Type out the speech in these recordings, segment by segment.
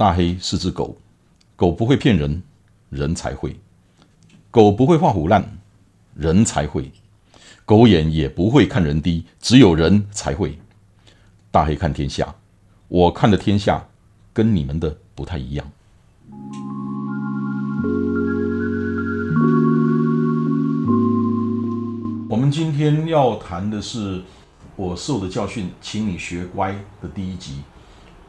大黑是只狗，狗不会骗人，人才会；狗不会画虎烂，人才会；狗眼也不会看人低，只有人才会。大黑看天下，我看的天下跟你们的不太一样。我们今天要谈的是我受的教训，请你学乖的第一集。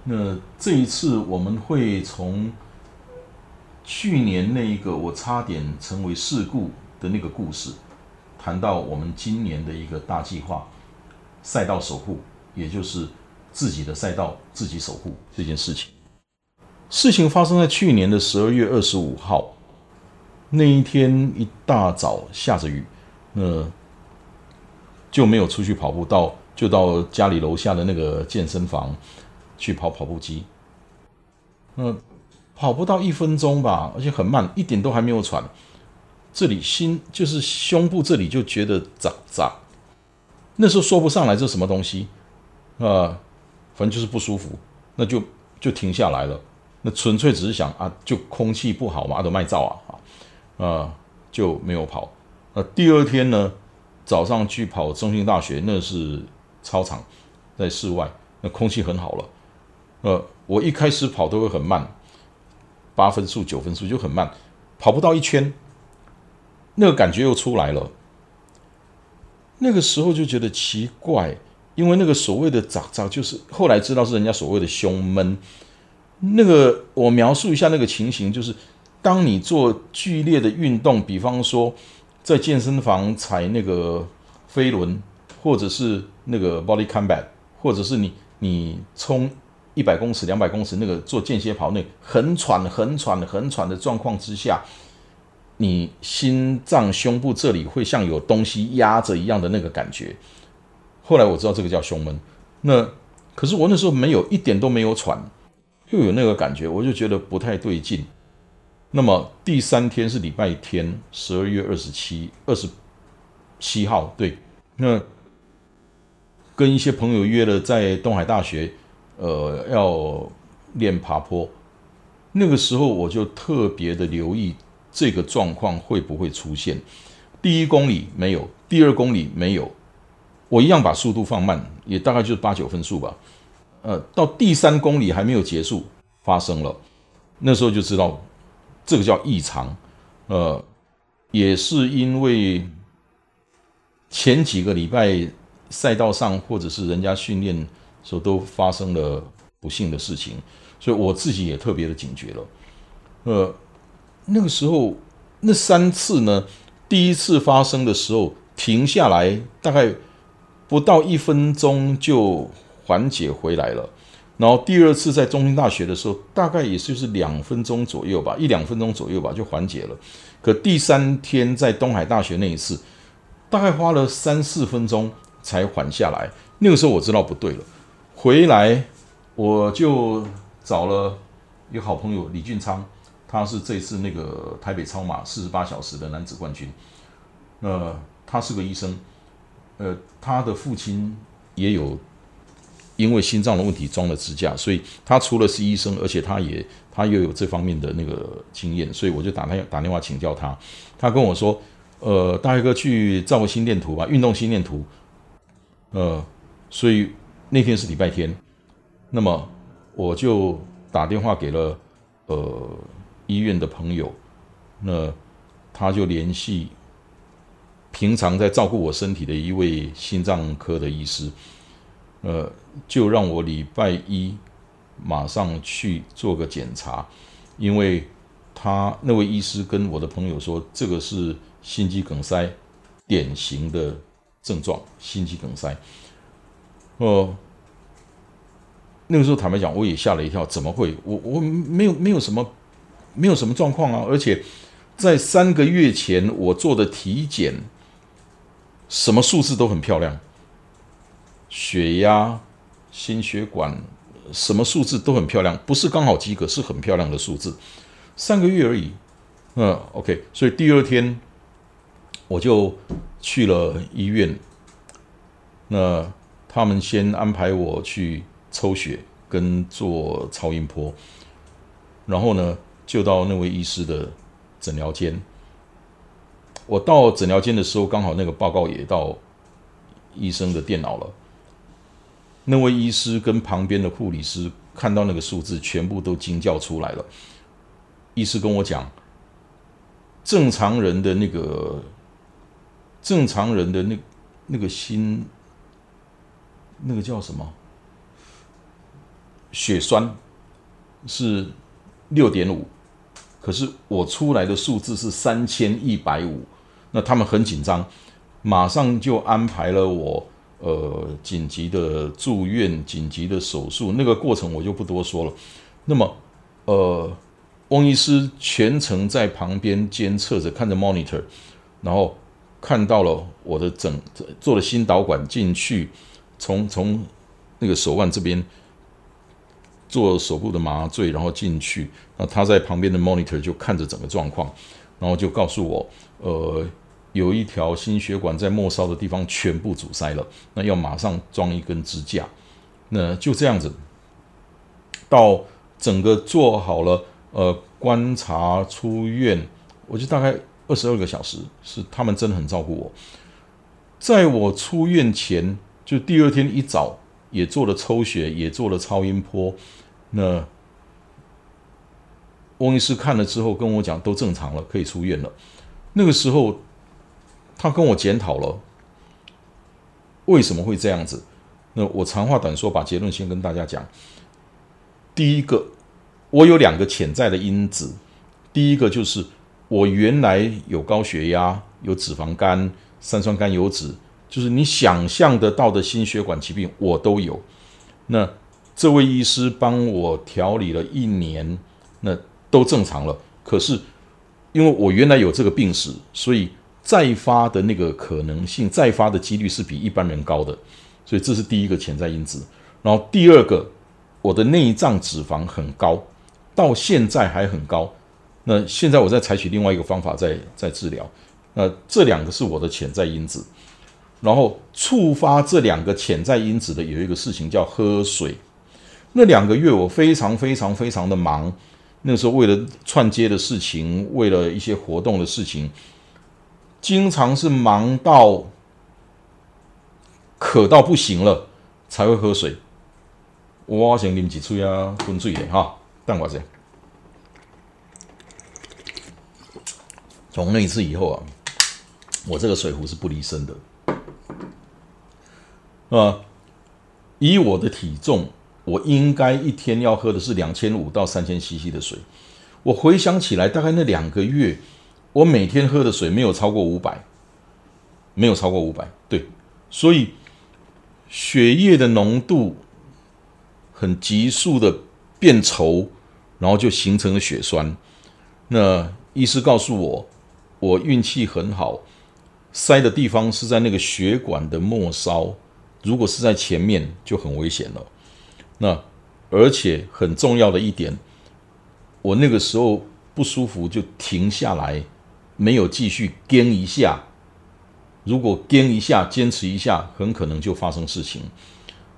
那这一次我们会从去年那一个我差点成为事故的那个故事，谈到我们今年的一个大计划——赛道守护，也就是自己的赛道自己守护这件事情。事情发生在去年的十二月二十五号那一天一大早下着雨，那就没有出去跑步，到就到家里楼下的那个健身房。去跑跑步机，嗯，跑不到一分钟吧，而且很慢，一点都还没有喘。这里心就是胸部这里就觉得扎扎，那时候说不上来这什么东西，啊，反正就是不舒服，那就就停下来了。那纯粹只是想啊，就空气不好嘛，阿德麦照啊，啊，就没有跑。那第二天呢，早上去跑中心大学，那是操场，在室外，那空气很好了。呃，我一开始跑都会很慢，八分速、九分速就很慢，跑不到一圈，那个感觉又出来了。那个时候就觉得奇怪，因为那个所谓的“咋咋”，就是后来知道是人家所谓的胸闷。那个我描述一下那个情形，就是当你做剧烈的运动，比方说在健身房踩那个飞轮，或者是那个 body combat，或者是你你冲。一百公尺、两百公尺，那个做间歇跑，那很喘、很喘、很喘的状况之下，你心脏、胸部这里会像有东西压着一样的那个感觉。后来我知道这个叫胸闷。那可是我那时候没有一点都没有喘，又有那个感觉，我就觉得不太对劲。那么第三天是礼拜天，十二月二十七、二十七号，对，那跟一些朋友约了在东海大学。呃，要练爬坡，那个时候我就特别的留意这个状况会不会出现。第一公里没有，第二公里没有，我一样把速度放慢，也大概就是八九分速吧。呃，到第三公里还没有结束，发生了，那时候就知道这个叫异常。呃，也是因为前几个礼拜赛道上或者是人家训练。时候都发生了不幸的事情，所以我自己也特别的警觉了。呃，那个时候那三次呢，第一次发生的时候停下来，大概不到一分钟就缓解回来了。然后第二次在中心大学的时候，大概也就是两分钟左右吧，一两分钟左右吧就缓解了。可第三天在东海大学那一次，大概花了三四分钟才缓下来。那个时候我知道不对了。回来，我就找了一个好朋友李俊昌，他是这次那个台北超马四十八小时的男子冠军。呃，他是个医生，呃，他的父亲也有因为心脏的问题装了支架，所以他除了是医生，而且他也他又有这方面的那个经验，所以我就打电打电话请教他。他跟我说：“呃，大黑哥去照个心电图吧，运动心电图。”呃，所以。那天是礼拜天，那么我就打电话给了呃医院的朋友，那他就联系平常在照顾我身体的一位心脏科的医师，呃，就让我礼拜一马上去做个检查，因为他那位医师跟我的朋友说，这个是心肌梗塞典型的症状，心肌梗塞。哦，那个时候坦白讲，我也吓了一跳，怎么会？我我没有没有什么，没有什么状况啊！而且在三个月前我做的体检，什么数字都很漂亮，血压、心血管，什么数字都很漂亮，不是刚好及格，是很漂亮的数字。三个月而已，嗯，OK。所以第二天我就去了医院，那。他们先安排我去抽血跟做超音波，然后呢，就到那位医师的诊疗间。我到诊疗间的时候，刚好那个报告也到医生的电脑了。那位医师跟旁边的护理师看到那个数字，全部都惊叫出来了。医师跟我讲，正常人的那个正常人的那那个心，那个叫什么？血栓是六点五，可是我出来的数字是三千一百五，那他们很紧张，马上就安排了我呃紧急的住院、紧急的手术，那个过程我就不多说了。那么呃，翁医师全程在旁边监测着，看着 monitor，然后看到了我的整做了心导管进去，从从那个手腕这边。做手部的麻醉，然后进去，那他在旁边的 monitor 就看着整个状况，然后就告诉我，呃，有一条心血管在末梢的地方全部阻塞了，那要马上装一根支架。那就这样子，到整个做好了，呃，观察出院，我就大概二十二个小时，是他们真的很照顾我。在我出院前，就第二天一早也做了抽血，也做了超音波。那翁医师看了之后跟我讲，都正常了，可以出院了。那个时候，他跟我检讨了为什么会这样子。那我长话短说，把结论先跟大家讲。第一个，我有两个潜在的因子。第一个就是我原来有高血压、有脂肪肝、三酸甘油脂，就是你想象得到的心血管疾病，我都有。那这位医师帮我调理了一年，那都正常了。可是因为我原来有这个病史，所以再发的那个可能性、再发的几率是比一般人高的。所以这是第一个潜在因子。然后第二个，我的内脏脂肪很高，到现在还很高。那现在我在采取另外一个方法在在治疗。那这两个是我的潜在因子。然后触发这两个潜在因子的有一个事情叫喝水。那两个月我非常非常非常的忙，那时候为了串接的事情，为了一些活动的事情，经常是忙到渴到不行了才会喝水。我先啉几嘴啊，滚水的哈，等我先。从那一次以后啊，我这个水壶是不离身的。啊，以我的体重。我应该一天要喝的是两千五到三千 CC 的水。我回想起来，大概那两个月，我每天喝的水没有超过五百，没有超过五百。对，所以血液的浓度很急速的变稠，然后就形成了血栓。那医师告诉我，我运气很好，塞的地方是在那个血管的末梢，如果是在前面就很危险了。那而且很重要的一点，我那个时候不舒服就停下来，没有继续跟一下。如果跟一下，坚持一下，很可能就发生事情。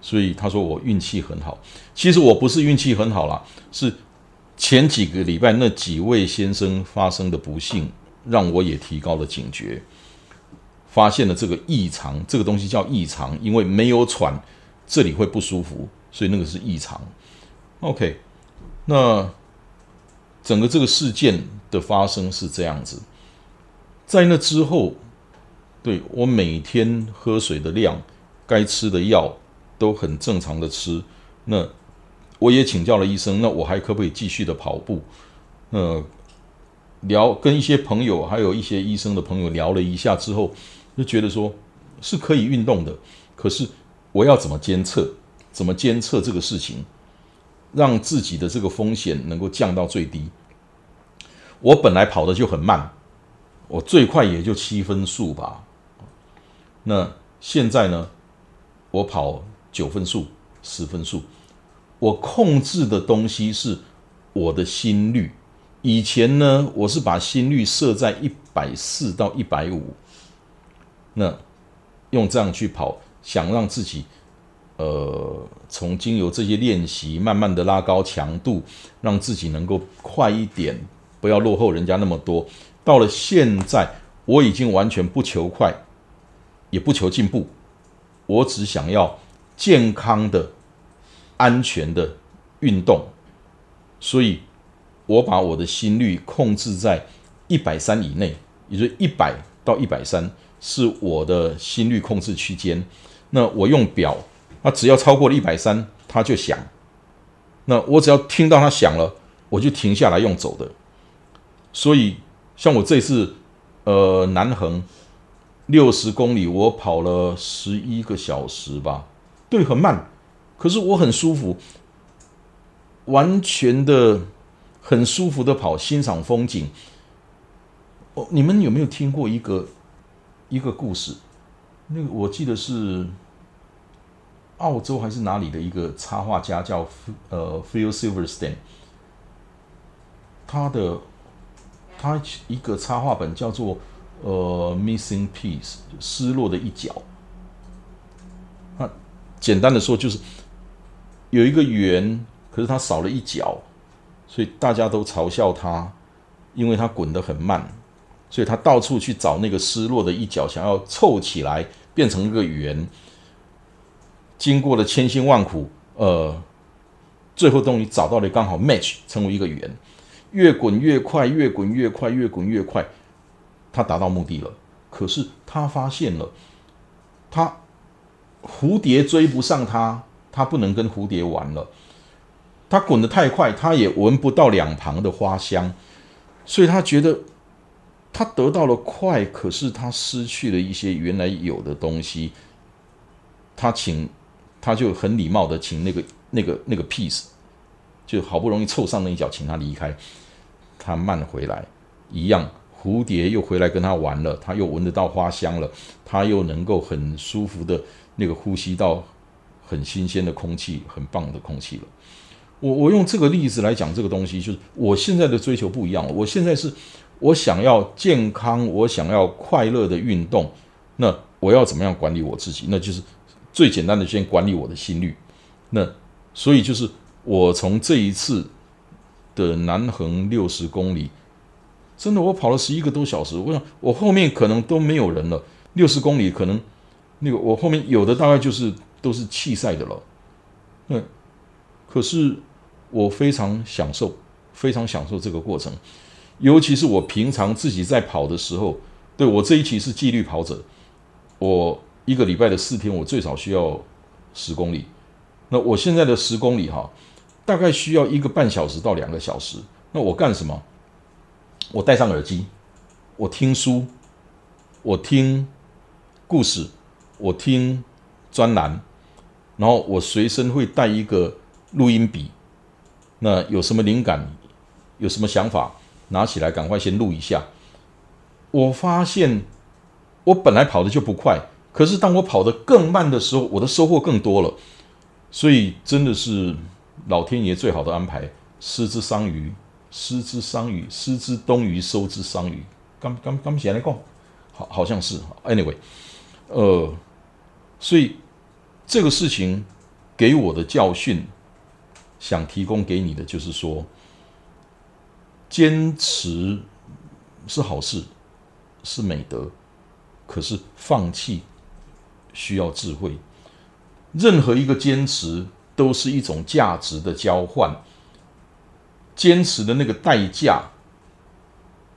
所以他说我运气很好。其实我不是运气很好啦，是前几个礼拜那几位先生发生的不幸，让我也提高了警觉，发现了这个异常。这个东西叫异常，因为没有喘，这里会不舒服。所以那个是异常，OK，那整个这个事件的发生是这样子，在那之后，对我每天喝水的量、该吃的药都很正常的吃。那我也请教了医生，那我还可不可以继续的跑步？呃，聊跟一些朋友，还有一些医生的朋友聊了一下之后，就觉得说是可以运动的，可是我要怎么监测？怎么监测这个事情，让自己的这个风险能够降到最低？我本来跑的就很慢，我最快也就七分速吧。那现在呢，我跑九分速、十分速。我控制的东西是我的心率。以前呢，我是把心率设在一百四到一百五，那用这样去跑，想让自己。呃，从经由这些练习，慢慢的拉高强度，让自己能够快一点，不要落后人家那么多。到了现在，我已经完全不求快，也不求进步，我只想要健康的、安全的运动。所以，我把我的心率控制在一百三以内，也就是一百到一百三是我的心率控制区间。那我用表，它只要超过了一百三，它就响。那我只要听到它响了，我就停下来用走的。所以。像我这次，呃，南横六十公里，我跑了十一个小时吧，对，很慢，可是我很舒服，完全的很舒服的跑，欣赏风景。哦，你们有没有听过一个一个故事？那个我记得是澳洲还是哪里的一个插画家叫呃 Phil Silverstein，他的。他一个插画本叫做“呃，Missing Piece”，失落的一角。那简单的说，就是有一个圆，可是它少了一角，所以大家都嘲笑他，因为他滚得很慢，所以他到处去找那个失落的一角，想要凑起来变成一个圆。经过了千辛万苦，呃，最后终于找到了，刚好 match 成为一个圆。越滚越快，越滚越快，越滚越快，他达到目的了。可是他发现了，他蝴蝶追不上他，他不能跟蝴蝶玩了。他滚得太快，他也闻不到两旁的花香，所以他觉得他得到了快，可是他失去了一些原来有的东西。他请，他就很礼貌的请那个那个那个 piece，就好不容易凑上那一脚，请他离开。他慢回来，一样，蝴蝶又回来跟他玩了，他又闻得到花香了，他又能够很舒服的那个呼吸到很新鲜的空气，很棒的空气了。我我用这个例子来讲这个东西，就是我现在的追求不一样了。我现在是我想要健康，我想要快乐的运动，那我要怎么样管理我自己？那就是最简单的，先管理我的心率。那所以就是我从这一次。的南横六十公里，真的，我跑了十一个多小时。我想，我后面可能都没有人了。六十公里可能那个我后面有的大概就是都是弃赛的了。对，可是我非常享受，非常享受这个过程。尤其是我平常自己在跑的时候，对我这一期是纪律跑者，我一个礼拜的四天，我最少需要十公里。那我现在的十公里哈。大概需要一个半小时到两个小时。那我干什么？我戴上耳机，我听书，我听故事，我听专栏，然后我随身会带一个录音笔。那有什么灵感，有什么想法，拿起来赶快先录一下。我发现我本来跑的就不快，可是当我跑得更慢的时候，我的收获更多了。所以真的是。老天爷最好的安排，失之桑榆，失之桑榆，失之东隅，收之桑榆。刚刚刚起来讲，好好像是。Anyway，呃，所以这个事情给我的教训，想提供给你的就是说，坚持是好事，是美德，可是放弃需要智慧。任何一个坚持。都是一种价值的交换，坚持的那个代价，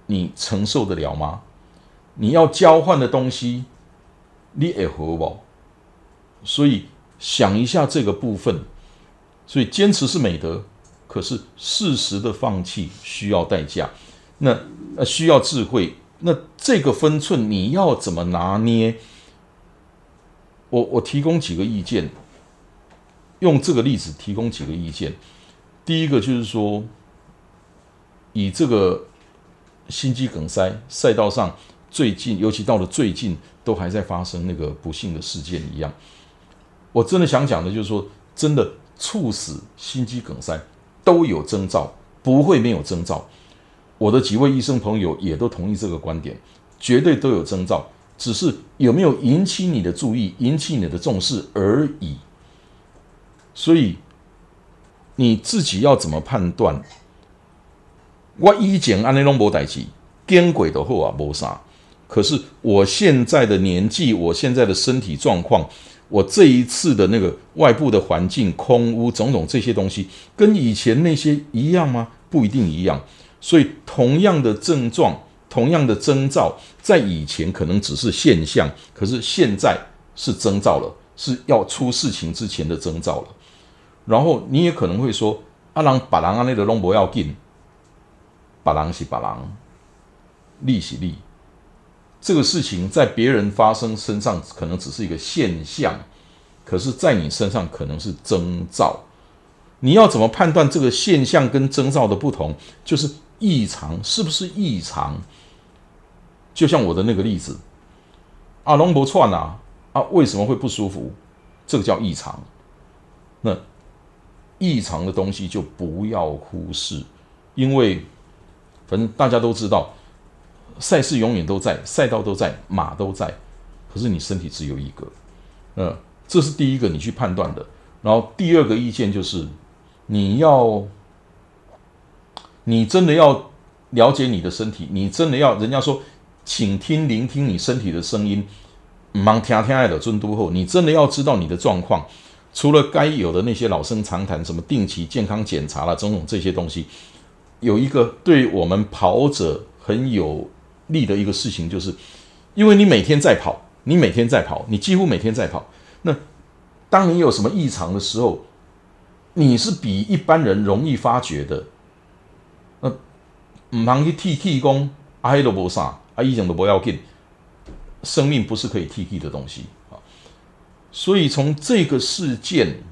你承受得了吗？你要交换的东西，你也合不？所以想一下这个部分。所以坚持是美德，可是适时的放弃需要代价，那呃需要智慧。那这个分寸你要怎么拿捏？我我提供几个意见。用这个例子提供几个意见。第一个就是说，以这个心肌梗塞赛道上最近，尤其到了最近，都还在发生那个不幸的事件一样。我真的想讲的就是说，真的猝死心肌梗塞都有征兆，不会没有征兆。我的几位医生朋友也都同意这个观点，绝对都有征兆，只是有没有引起你的注意、引起你的重视而已。所以你自己要怎么判断？我以前安尼拢无代志，见鬼的后啊无啥。可是我现在的年纪，我现在的身体状况，我这一次的那个外部的环境、空屋种种这些东西，跟以前那些一样吗？不一定一样。所以同样的症状、同样的征兆，在以前可能只是现象，可是现在是征兆了，是要出事情之前的征兆了。然后你也可能会说：“阿郎把郎阿那个龙不要紧，把郎是把郎，利是利。”这个事情在别人发生身上可能只是一个现象，可是，在你身上可能是征兆。你要怎么判断这个现象跟征兆的不同？就是异常是不是异常？就像我的那个例子，啊，龙不串啊，啊，为什么会不舒服？这个叫异常。那异常的东西就不要忽视，因为反正大家都知道。赛事永远都在，赛道都在，马都在，可是你身体只有一个，嗯，这是第一个你去判断的。然后第二个意见就是，你要，你真的要了解你的身体，你真的要人家说，请听聆听你身体的声音，忙听听爱的尊都后，你真的要知道你的状况，除了该有的那些老生常谈，什么定期健康检查了，种种这些东西，有一个对我们跑者很有。力的一个事情，就是因为你每天在跑，你每天在跑，你几乎每天在跑。那当你有什么异常的时候，你是比一般人容易发觉的。那唔忙去替替工，阿黑都无啥，阿一讲都不要紧。生命不是可以替替的东西啊。所以从这个事件，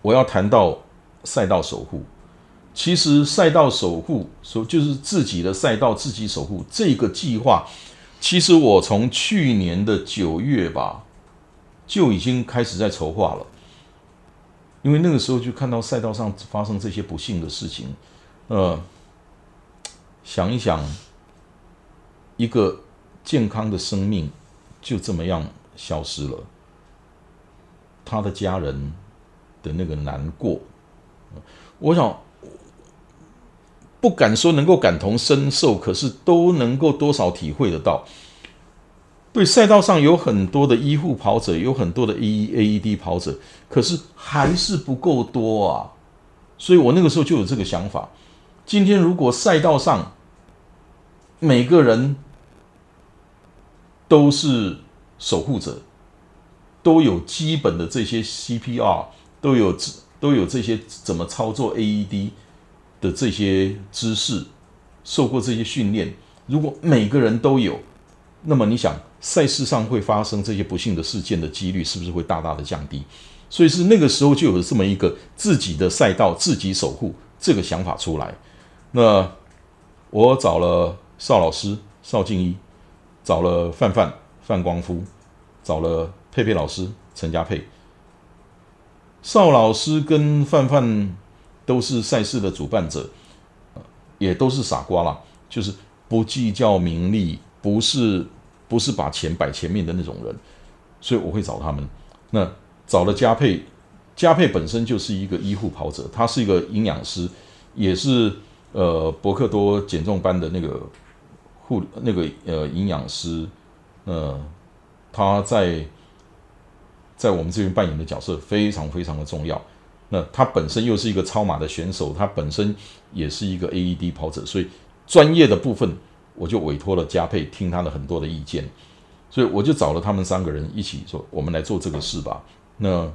我要谈到赛道守护。其实赛道守护，说就是自己的赛道自己守护这个计划，其实我从去年的九月吧就已经开始在筹划了，因为那个时候就看到赛道上发生这些不幸的事情，呃，想一想，一个健康的生命就这么样消失了，他的家人的那个难过，我想。不敢说能够感同身受，可是都能够多少体会得到。对赛道上有很多的医护跑者，有很多的 A E A E D 跑者，可是还是不够多啊。所以我那个时候就有这个想法：今天如果赛道上每个人都是守护者，都有基本的这些 C P R，都有都有这些怎么操作 A E D。的这些知识，受过这些训练，如果每个人都有，那么你想赛事上会发生这些不幸的事件的几率是不是会大大的降低？所以是那个时候就有了这么一个自己的赛道自己守护这个想法出来。那我找了邵老师邵静一，找了范范范光夫，找了佩佩老师陈家佩，邵老师跟范范。都是赛事的主办者，也都是傻瓜啦，就是不计较名利，不是不是把钱摆前面的那种人，所以我会找他们。那找了嘉佩，嘉佩本身就是一个医护跑者，他是一个营养师，也是呃博克多减重班的那个护那个呃营养师，呃他在在我们这边扮演的角色非常非常的重要。那他本身又是一个超马的选手，他本身也是一个 AED 跑者，所以专业的部分我就委托了嘉佩听他的很多的意见，所以我就找了他们三个人一起说，我们来做这个事吧。那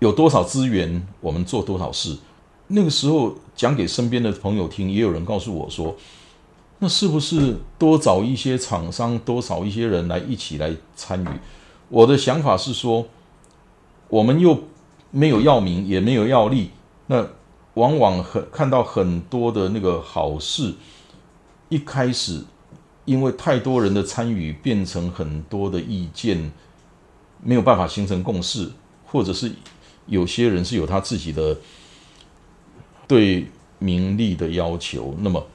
有多少资源，我们做多少事。那个时候讲给身边的朋友听，也有人告诉我说，那是不是多找一些厂商，多找一些人来一起来参与？我的想法是说，我们又。没有要名，也没有要利，那往往很看到很多的那个好事，一开始因为太多人的参与，变成很多的意见，没有办法形成共识，或者是有些人是有他自己的对名利的要求，那么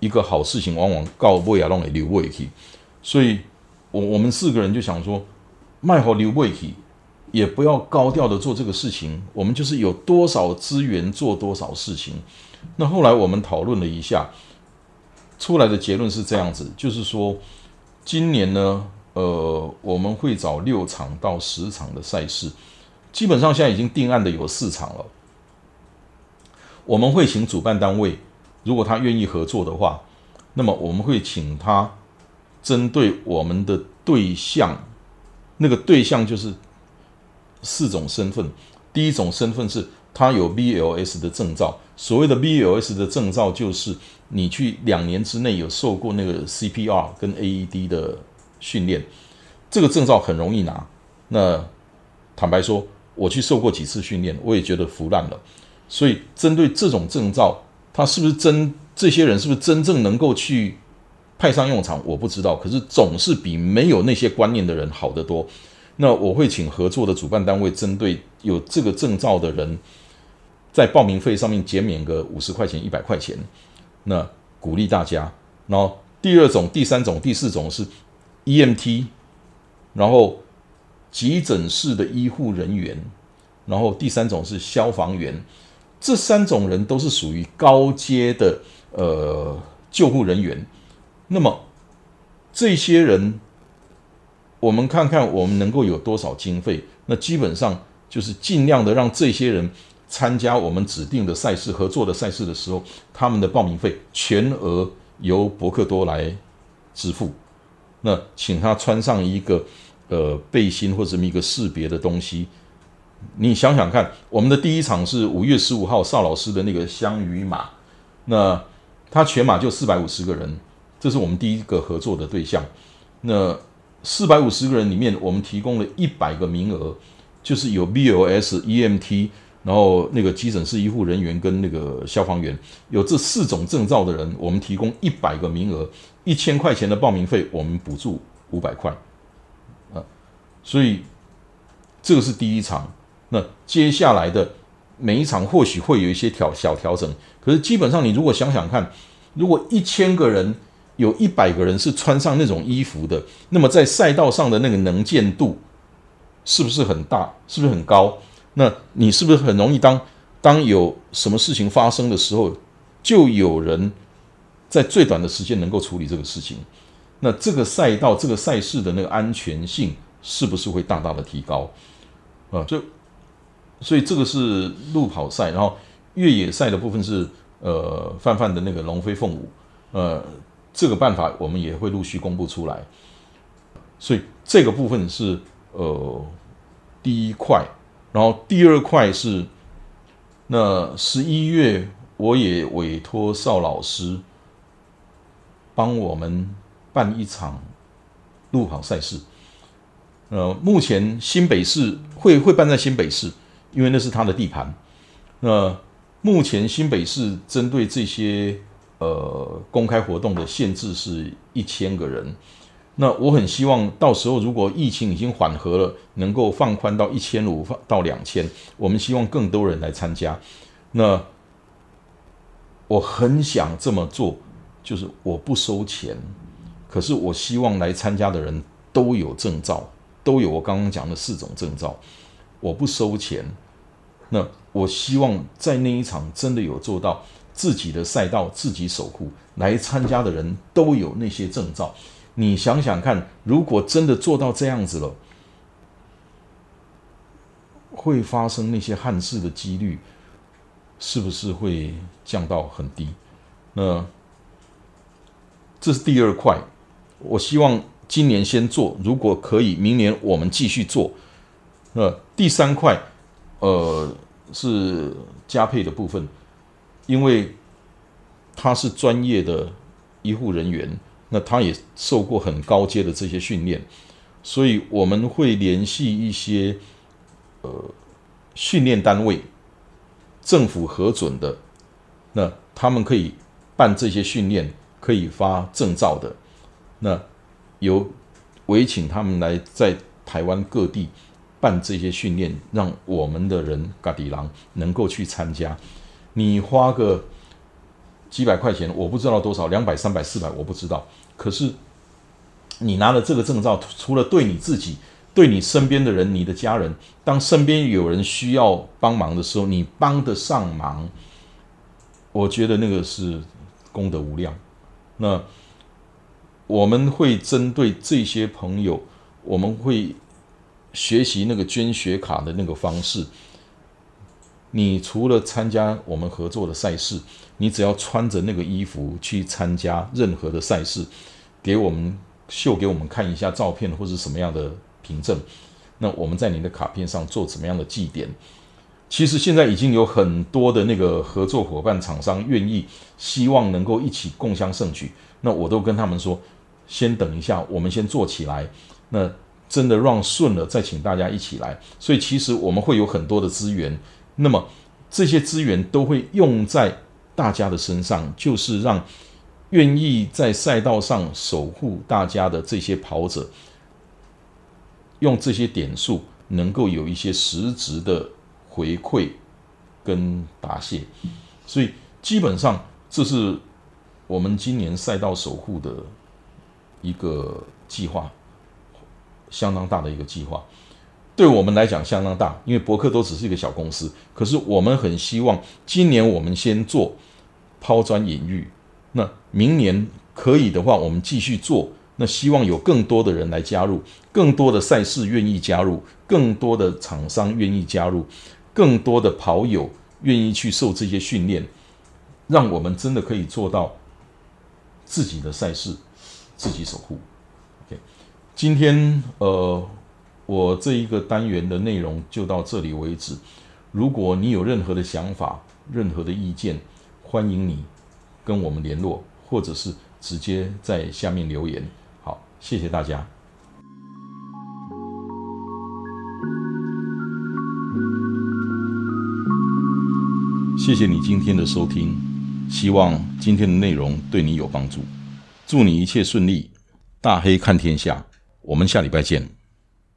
一个好事情往往告不雅，让给留未去，所以我我们四个人就想说，卖好留未去。也不要高调的做这个事情，我们就是有多少资源做多少事情。那后来我们讨论了一下，出来的结论是这样子，就是说今年呢，呃，我们会找六场到十场的赛事，基本上现在已经定案的有四场了。我们会请主办单位，如果他愿意合作的话，那么我们会请他针对我们的对象，那个对象就是四种身份。第一种身份是他有 BLS 的证照，所谓的 BLS 的证照就是你去两年之内有受过那个 CPR 跟 AED 的训练，这个证照很容易拿。那坦白说，我去受过几次训练，我也觉得服烂了。所以，针对这种证照，他是不是真这些人是不是真正能够去派上用场？我不知道。可是总是比没有那些观念的人好得多。那我会请合作的主办单位，针对有这个证照的人，在报名费上面减免个五十块钱、一百块钱，那鼓励大家。然后第二种、第三种、第四种是 EMT，然后急诊室的医护人员，然后第三种是消防员。这三种人都是属于高阶的呃救护人员，那么这些人，我们看看我们能够有多少经费？那基本上就是尽量的让这些人参加我们指定的赛事、合作的赛事的时候，他们的报名费全额由伯克多来支付。那请他穿上一个呃背心或者这么一个识别的东西。你想想看，我们的第一场是五月十五号邵老师的那个香鱼马，那他全马就四百五十个人，这是我们第一个合作的对象。那四百五十个人里面，我们提供了一百个名额，就是有 BLS、EMT，然后那个急诊室医护人员跟那个消防员，有这四种证照的人，我们提供一百个名额，一千块钱的报名费，我们补助五百块，啊，所以这个是第一场。那接下来的每一场或许会有一些调小调整，可是基本上你如果想想看，如果一千个人有一百个人是穿上那种衣服的，那么在赛道上的那个能见度是不是很大？是不是很高？那你是不是很容易当当有什么事情发生的时候，就有人在最短的时间能够处理这个事情？那这个赛道这个赛事的那个安全性是不是会大大的提高？啊，就。所以这个是路跑赛，然后越野赛的部分是呃泛泛的那个龙飞凤舞，呃，这个办法我们也会陆续公布出来。所以这个部分是呃第一块，然后第二块是那十一月我也委托邵老师帮我们办一场路跑赛事，呃，目前新北市会会办在新北市。因为那是他的地盘。那目前新北市针对这些呃公开活动的限制是一千个人。那我很希望到时候如果疫情已经缓和了，能够放宽到一千五到两千。我们希望更多人来参加。那我很想这么做，就是我不收钱，可是我希望来参加的人都有证照，都有我刚刚讲的四种证照。我不收钱，那我希望在那一场真的有做到自己的赛道自己守护，来参加的人都有那些证照。你想想看，如果真的做到这样子了，会发生那些憾事的几率是不是会降到很低？那这是第二块，我希望今年先做，如果可以，明年我们继续做。那第三块，呃，是加配的部分，因为他是专业的医护人员，那他也受过很高阶的这些训练，所以我们会联系一些呃训练单位，政府核准的，那他们可以办这些训练，可以发证照的，那由委请他们来在台湾各地。办这些训练，让我们的人嘎迪郎能够去参加。你花个几百块钱，我不知道多少，两百、三百、四百，我不知道。可是你拿了这个证照，除了对你自己、对你身边的人、你的家人，当身边有人需要帮忙的时候，你帮得上忙，我觉得那个是功德无量。那我们会针对这些朋友，我们会学习那个捐血卡的那个方式。你除了参加我们合作的赛事，你只要穿着那个衣服去参加任何的赛事，给我们秀给我们看一下照片或者什么样的凭证，那我们在你的卡片上做怎么样的祭点？其实现在已经有很多的那个合作伙伴厂商愿意，希望能够一起共襄盛举。那我都跟他们说，先等一下，我们先做起来。那真的让顺了，再请大家一起来。所以其实我们会有很多的资源。那么这些资源都会用在大家的身上，就是让愿意在赛道上守护大家的这些跑者，用这些点数能够有一些实质的回馈跟答谢。所以基本上这是我们今年赛道守护的一个计划，相当大的一个计划。对我们来讲相当大，因为博客都只是一个小公司。可是我们很希望今年我们先做抛砖引玉，那明年可以的话，我们继续做。那希望有更多的人来加入，更多的赛事愿意加入，更多的厂商愿意加入，更多的跑友愿意去受这些训练，让我们真的可以做到自己的赛事自己守护。OK，今天呃。我这一个单元的内容就到这里为止。如果你有任何的想法、任何的意见，欢迎你跟我们联络，或者是直接在下面留言。好，谢谢大家。谢谢你今天的收听，希望今天的内容对你有帮助。祝你一切顺利，大黑看天下。我们下礼拜见。